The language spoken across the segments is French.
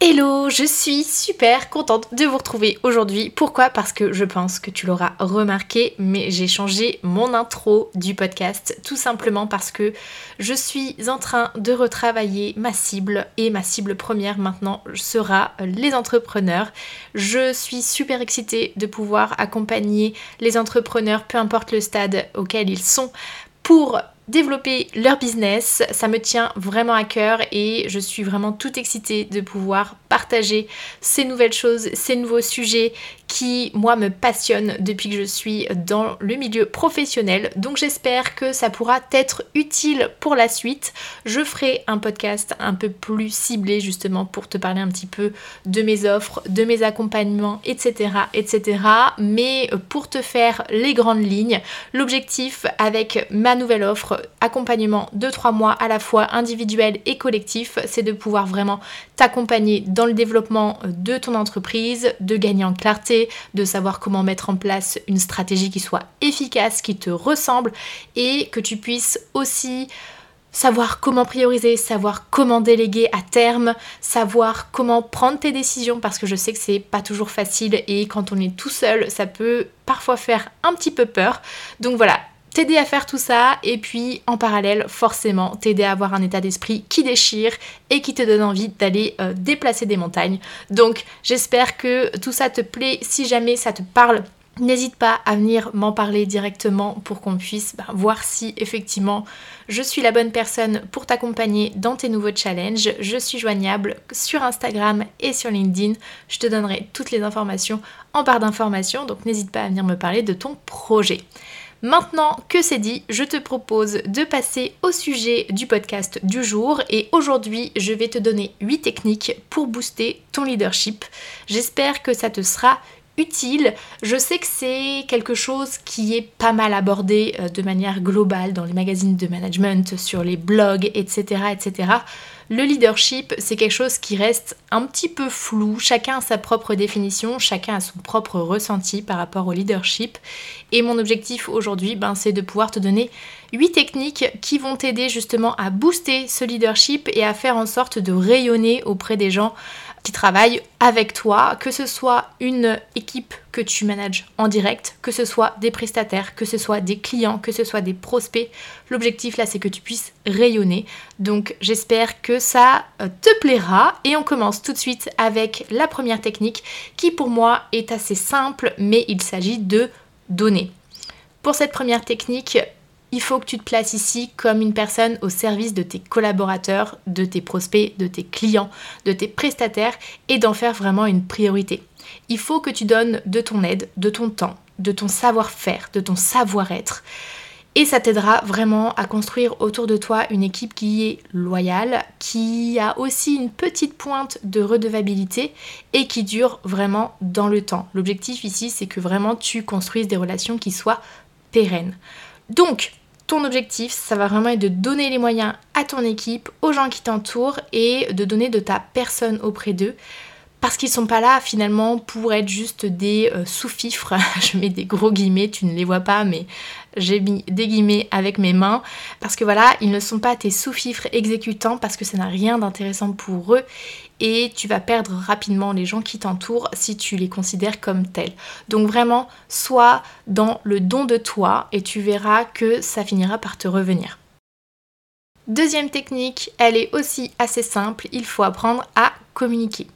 Hello, je suis super contente de vous retrouver aujourd'hui. Pourquoi? Parce que je pense que tu l'auras remarqué, mais j'ai changé mon intro du podcast tout simplement parce que je suis en train de retravailler ma cible et ma cible première maintenant sera les entrepreneurs. Je suis super excitée de pouvoir accompagner les entrepreneurs, peu importe le stade auquel ils sont, pour développer leur business. Ça me tient vraiment à cœur et je suis vraiment tout excitée de pouvoir partager ces nouvelles choses, ces nouveaux sujets qui, moi, me passionnent depuis que je suis dans le milieu professionnel. Donc j'espère que ça pourra être utile pour la suite. Je ferai un podcast un peu plus ciblé justement pour te parler un petit peu de mes offres, de mes accompagnements, etc. etc. Mais pour te faire les grandes lignes, l'objectif avec ma nouvelle offre accompagnement de 3 mois à la fois individuel et collectif, c'est de pouvoir vraiment t'accompagner dans le développement de ton entreprise, de gagner en clarté, de savoir comment mettre en place une stratégie qui soit efficace, qui te ressemble et que tu puisses aussi savoir comment prioriser, savoir comment déléguer à terme, savoir comment prendre tes décisions parce que je sais que c'est pas toujours facile et quand on est tout seul, ça peut parfois faire un petit peu peur. Donc voilà, t'aider à faire tout ça et puis en parallèle forcément t'aider à avoir un état d'esprit qui déchire et qui te donne envie d'aller euh, déplacer des montagnes. Donc j'espère que tout ça te plaît. Si jamais ça te parle, N'hésite pas à venir m'en parler directement pour qu'on puisse bah, voir si effectivement je suis la bonne personne pour t'accompagner dans tes nouveaux challenges. Je suis joignable sur Instagram et sur LinkedIn. Je te donnerai toutes les informations en barre d'informations, donc n'hésite pas à venir me parler de ton projet. Maintenant que c'est dit, je te propose de passer au sujet du podcast du jour et aujourd'hui je vais te donner 8 techniques pour booster ton leadership. J'espère que ça te sera utile. Je sais que c'est quelque chose qui est pas mal abordé euh, de manière globale dans les magazines de management, sur les blogs, etc. etc. Le leadership, c'est quelque chose qui reste un petit peu flou. Chacun a sa propre définition, chacun a son propre ressenti par rapport au leadership. Et mon objectif aujourd'hui, ben, c'est de pouvoir te donner 8 techniques qui vont t'aider justement à booster ce leadership et à faire en sorte de rayonner auprès des gens qui travaillent avec toi, que ce soit une équipe que tu manages en direct, que ce soit des prestataires, que ce soit des clients, que ce soit des prospects. L'objectif là, c'est que tu puisses rayonner. Donc j'espère que ça euh, te plaira et on commence tout de suite avec la première technique qui pour moi est assez simple, mais il s'agit de donner. Pour cette première technique, il faut que tu te places ici comme une personne au service de tes collaborateurs, de tes prospects, de tes clients, de tes prestataires et d'en faire vraiment une priorité. Il faut que tu donnes de ton aide, de ton temps, de ton savoir-faire, de ton savoir-être. Et ça t'aidera vraiment à construire autour de toi une équipe qui est loyale, qui a aussi une petite pointe de redevabilité et qui dure vraiment dans le temps. L'objectif ici, c'est que vraiment tu construises des relations qui soient pérennes. Donc, ton objectif, ça va vraiment être de donner les moyens à ton équipe, aux gens qui t'entourent et de donner de ta personne auprès d'eux. Parce qu'ils sont pas là finalement pour être juste des euh, sous-fifres. Je mets des gros guillemets, tu ne les vois pas, mais j'ai mis des guillemets avec mes mains. Parce que voilà, ils ne sont pas tes sous-fifres exécutants parce que ça n'a rien d'intéressant pour eux et tu vas perdre rapidement les gens qui t'entourent si tu les considères comme tels. Donc vraiment, sois dans le don de toi et tu verras que ça finira par te revenir. Deuxième technique, elle est aussi assez simple, il faut apprendre à communiquer.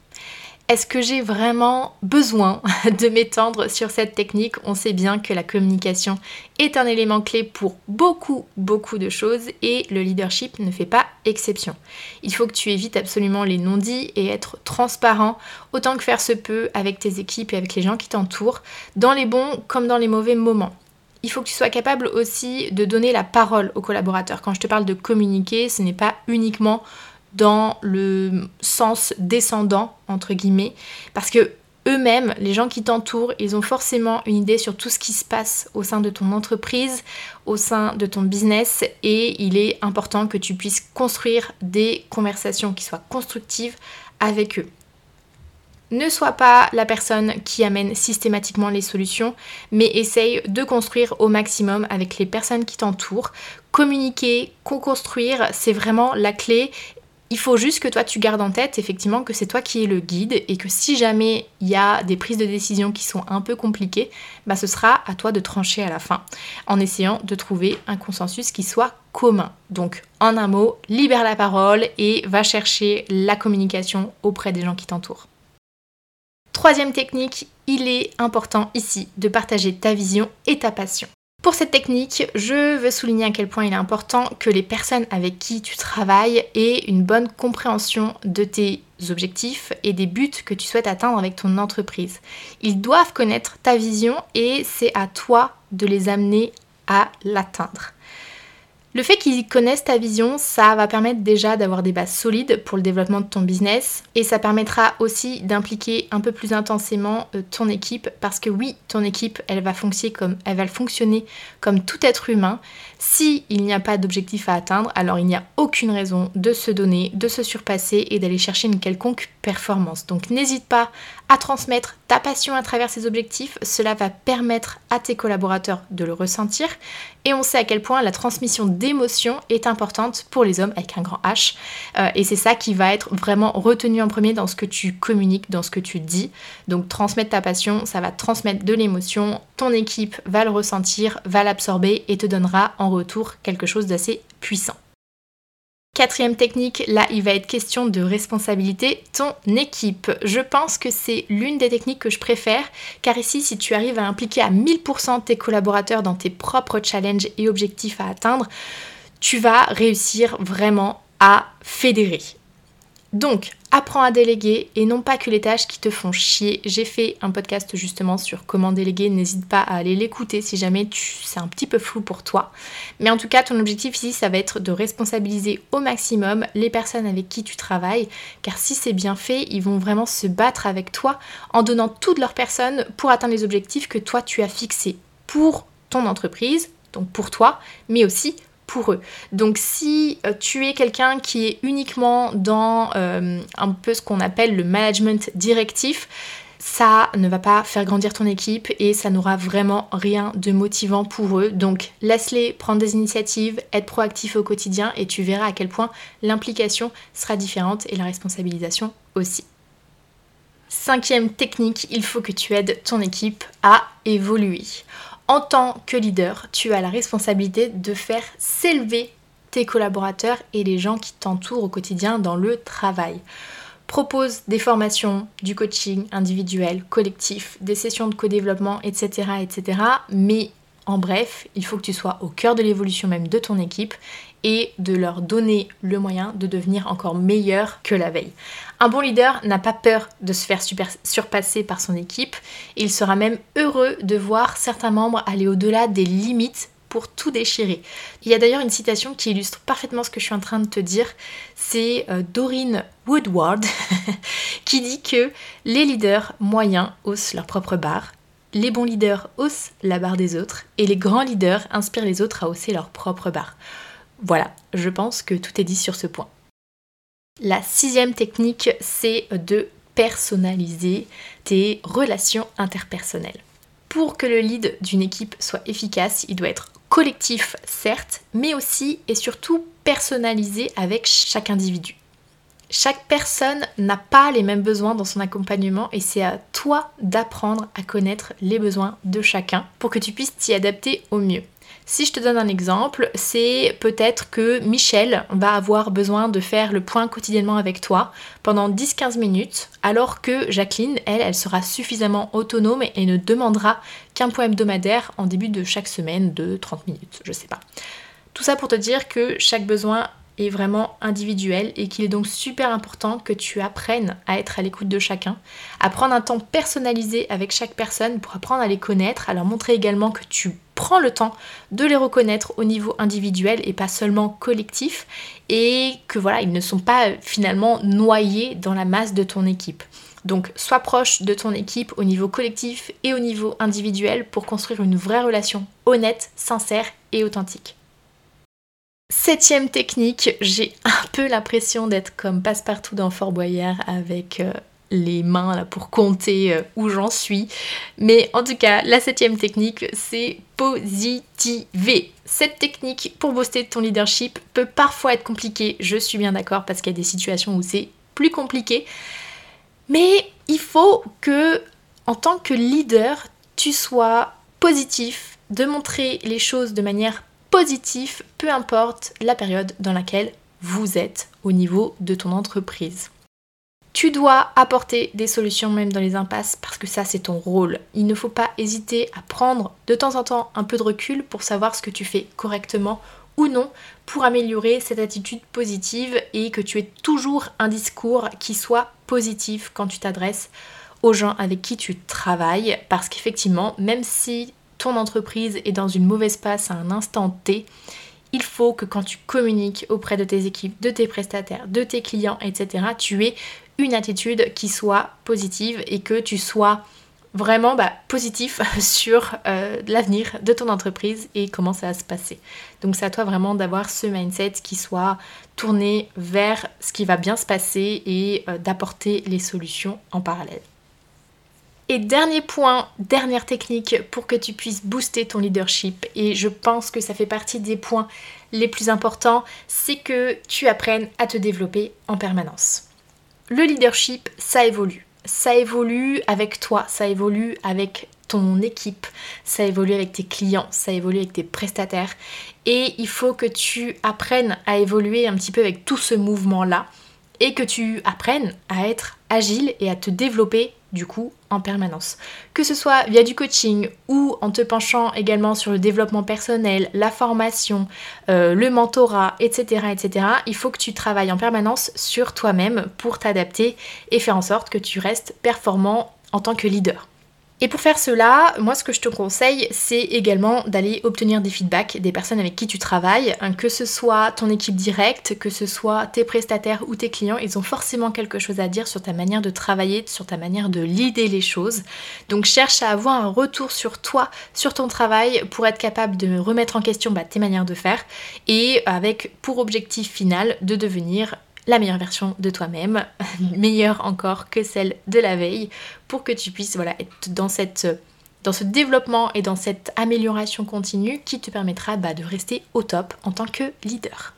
Est-ce que j'ai vraiment besoin de m'étendre sur cette technique? On sait bien que la communication est un élément clé pour beaucoup, beaucoup de choses et le leadership ne fait pas exception. Il faut que tu évites absolument les non-dits et être transparent autant que faire se peut avec tes équipes et avec les gens qui t'entourent, dans les bons comme dans les mauvais moments il faut que tu sois capable aussi de donner la parole aux collaborateurs. Quand je te parle de communiquer, ce n'est pas uniquement dans le sens descendant, entre guillemets, parce que eux-mêmes, les gens qui t'entourent, ils ont forcément une idée sur tout ce qui se passe au sein de ton entreprise, au sein de ton business et il est important que tu puisses construire des conversations qui soient constructives avec eux. Ne sois pas la personne qui amène systématiquement les solutions, mais essaye de construire au maximum avec les personnes qui t'entourent. Communiquer, co-construire, c'est vraiment la clé il faut juste que toi tu gardes en tête effectivement que c'est toi qui es le guide et que si jamais il y a des prises de décision qui sont un peu compliquées, bah ce sera à toi de trancher à la fin en essayant de trouver un consensus qui soit commun. Donc en un mot, libère la parole et va chercher la communication auprès des gens qui t'entourent. Troisième technique, il est important ici de partager ta vision et ta passion. Pour cette technique, je veux souligner à quel point il est important que les personnes avec qui tu travailles aient une bonne compréhension de tes objectifs et des buts que tu souhaites atteindre avec ton entreprise. Ils doivent connaître ta vision et c'est à toi de les amener à l'atteindre. Le fait qu'ils connaissent ta vision, ça va permettre déjà d'avoir des bases solides pour le développement de ton business et ça permettra aussi d'impliquer un peu plus intensément euh, ton équipe parce que oui, ton équipe, elle va fonctionner comme elle va fonctionner comme tout être humain. Si n'y a pas d'objectif à atteindre, alors il n'y a aucune raison de se donner, de se surpasser et d'aller chercher une quelconque performance. Donc n'hésite pas à transmettre ta passion à travers ces objectifs, cela va permettre à tes collaborateurs de le ressentir et on sait à quel point la transmission d'émotions est importante pour les hommes avec un grand H. Euh, et c'est ça qui va être vraiment retenu en premier dans ce que tu communiques, dans ce que tu dis. Donc transmettre ta passion, ça va transmettre de l'émotion. Ton équipe va le ressentir, va l'absorber et te donnera en retour quelque chose d'assez puissant. Quatrième technique, là il va être question de responsabilité ton équipe. Je pense que c'est l'une des techniques que je préfère car ici si tu arrives à impliquer à 1000% tes collaborateurs dans tes propres challenges et objectifs à atteindre, tu vas réussir vraiment à fédérer. Donc, apprends à déléguer et non pas que les tâches qui te font chier. J'ai fait un podcast justement sur comment déléguer, n'hésite pas à aller l'écouter si jamais c'est un petit peu flou pour toi. Mais en tout cas, ton objectif ici, ça va être de responsabiliser au maximum les personnes avec qui tu travailles, car si c'est bien fait, ils vont vraiment se battre avec toi en donnant toutes leurs personnes pour atteindre les objectifs que toi tu as fixés pour ton entreprise, donc pour toi, mais aussi eux. Donc si euh, tu es quelqu'un qui est uniquement dans euh, un peu ce qu'on appelle le management directif, ça ne va pas faire grandir ton équipe et ça n'aura vraiment rien de motivant pour eux. Donc laisse-les prendre des initiatives, être proactif au quotidien et tu verras à quel point l'implication sera différente et la responsabilisation aussi. Cinquième technique, il faut que tu aides ton équipe à évoluer en tant que leader, tu as la responsabilité de faire s'élever tes collaborateurs et les gens qui t'entourent au quotidien dans le travail. Propose des formations, du coaching individuel, collectif, des sessions de co-développement, etc., etc. Mais en bref, il faut que tu sois au cœur de l'évolution même de ton équipe et de leur donner le moyen de devenir encore meilleur que la veille. Un bon leader n'a pas peur de se faire surpasser par son équipe. Il sera même heureux de voir certains membres aller au-delà des limites pour tout déchirer. Il y a d'ailleurs une citation qui illustre parfaitement ce que je suis en train de te dire. C'est euh, Doreen Woodward qui dit que les leaders moyens haussent leur propre barre, les bons leaders haussent la barre des autres et les grands leaders inspirent les autres à hausser leur propre barre. Voilà, je pense que tout est dit sur ce point. La sixième technique, c'est de personnaliser tes relations interpersonnelles. Pour que le lead d'une équipe soit efficace, il doit être collectif, certes, mais aussi et surtout personnalisé avec chaque individu. Chaque personne n'a pas les mêmes besoins dans son accompagnement et c'est à toi d'apprendre à connaître les besoins de chacun pour que tu puisses t'y adapter au mieux. Si je te donne un exemple, c'est peut-être que Michel va avoir besoin de faire le point quotidiennement avec toi pendant 10-15 minutes, alors que Jacqueline, elle, elle sera suffisamment autonome et ne demandera qu'un point hebdomadaire en début de chaque semaine de 30 minutes, je sais pas. Tout ça pour te dire que chaque besoin est vraiment individuel et qu'il est donc super important que tu apprennes à être à l'écoute de chacun, à prendre un temps personnalisé avec chaque personne pour apprendre à les connaître, à leur montrer également que tu prends le temps de les reconnaître au niveau individuel et pas seulement collectif et que voilà, ils ne sont pas finalement noyés dans la masse de ton équipe. Donc sois proche de ton équipe au niveau collectif et au niveau individuel pour construire une vraie relation honnête, sincère et authentique. Septième technique, j'ai un peu l'impression d'être comme passe-partout dans Fort Boyard avec euh, les mains pour compter euh, où j'en suis. Mais en tout cas, la septième technique, c'est positiver. Cette technique pour booster ton leadership peut parfois être compliquée, je suis bien d'accord, parce qu'il y a des situations où c'est plus compliqué. Mais il faut que, en tant que leader, tu sois positif, de montrer les choses de manière positive, peu importe la période dans laquelle vous êtes au niveau de ton entreprise. Tu dois apporter des solutions même dans les impasses parce que ça c'est ton rôle. Il ne faut pas hésiter à prendre de temps en temps un peu de recul pour savoir ce que tu fais correctement ou non pour améliorer cette attitude positive et que tu aies toujours un discours qui soit positif quand tu t'adresses aux gens avec qui tu travailles parce qu'effectivement même si ton entreprise est dans une mauvaise passe à un instant T, il faut que quand tu communiques auprès de tes équipes, de tes prestataires, de tes clients, etc., tu aies une attitude qui soit positive et que tu sois vraiment bah, positif sur euh, l'avenir de ton entreprise et comment ça va se passer. Donc c'est à toi vraiment d'avoir ce mindset qui soit tourné vers ce qui va bien se passer et euh, d'apporter les solutions en parallèle. Et dernier point, dernière technique pour que tu puisses booster ton leadership, et je pense que ça fait partie des points les plus importants, c'est que tu apprennes à te développer en permanence. Le leadership, ça évolue. Ça évolue avec toi, ça évolue avec ton équipe, ça évolue avec tes clients, ça évolue avec tes prestataires. Et il faut que tu apprennes à évoluer un petit peu avec tout ce mouvement-là et que tu apprennes à être agile et à te développer du coup en permanence. Que ce soit via du coaching ou en te penchant également sur le développement personnel, la formation, euh, le mentorat, etc., etc., il faut que tu travailles en permanence sur toi-même pour t'adapter et faire en sorte que tu restes performant en tant que leader. Et pour faire cela, moi ce que je te conseille, c'est également d'aller obtenir des feedbacks des personnes avec qui tu travailles, hein, que ce soit ton équipe directe, que ce soit tes prestataires ou tes clients, ils ont forcément quelque chose à dire sur ta manière de travailler, sur ta manière de leader les choses. Donc cherche à avoir un retour sur toi, sur ton travail, pour être capable de remettre en question bah, tes manières de faire et avec pour objectif final de devenir la meilleure version de toi-même, meilleure encore que celle de la veille, pour que tu puisses voilà, être dans, ce développement et dans cette amélioration continue qui te permettra bah, de rester au top en tant que leader.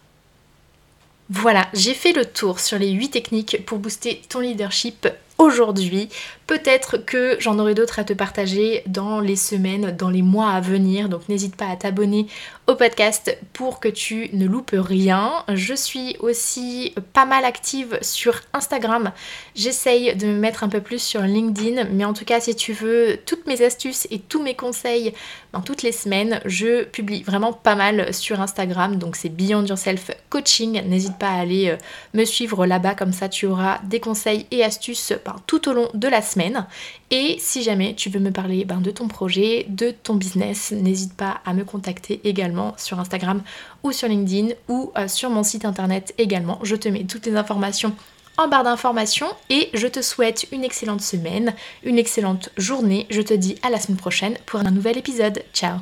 Voilà, j'ai fait le tour sur les 8 techniques pour booster ton leadership aujourd'hui. Peut-être que j'en aurai d'autres à te partager dans les semaines, dans les mois à venir. Donc n'hésite pas à t'abonner au podcast pour que tu ne loupes rien. Je suis aussi pas mal active sur Instagram. J'essaye de me mettre un peu plus sur LinkedIn. Mais en tout cas, si tu veux toutes mes astuces et tous mes conseils dans toutes les semaines, je publie vraiment pas mal sur Instagram. Donc c'est Beyond Yourself Coaching. N'hésite pas à aller euh, me suivre là-bas. Comme ça, tu auras des conseils et astuces tout au long de la semaine. Et si jamais tu veux me parler ben, de ton projet, de ton business, n'hésite pas à me contacter également sur Instagram ou sur LinkedIn ou euh, sur mon site internet également. Je te mets toutes les informations en barre d'informations et je te souhaite une excellente semaine, une excellente journée. Je te dis à la semaine prochaine pour un nouvel épisode. Ciao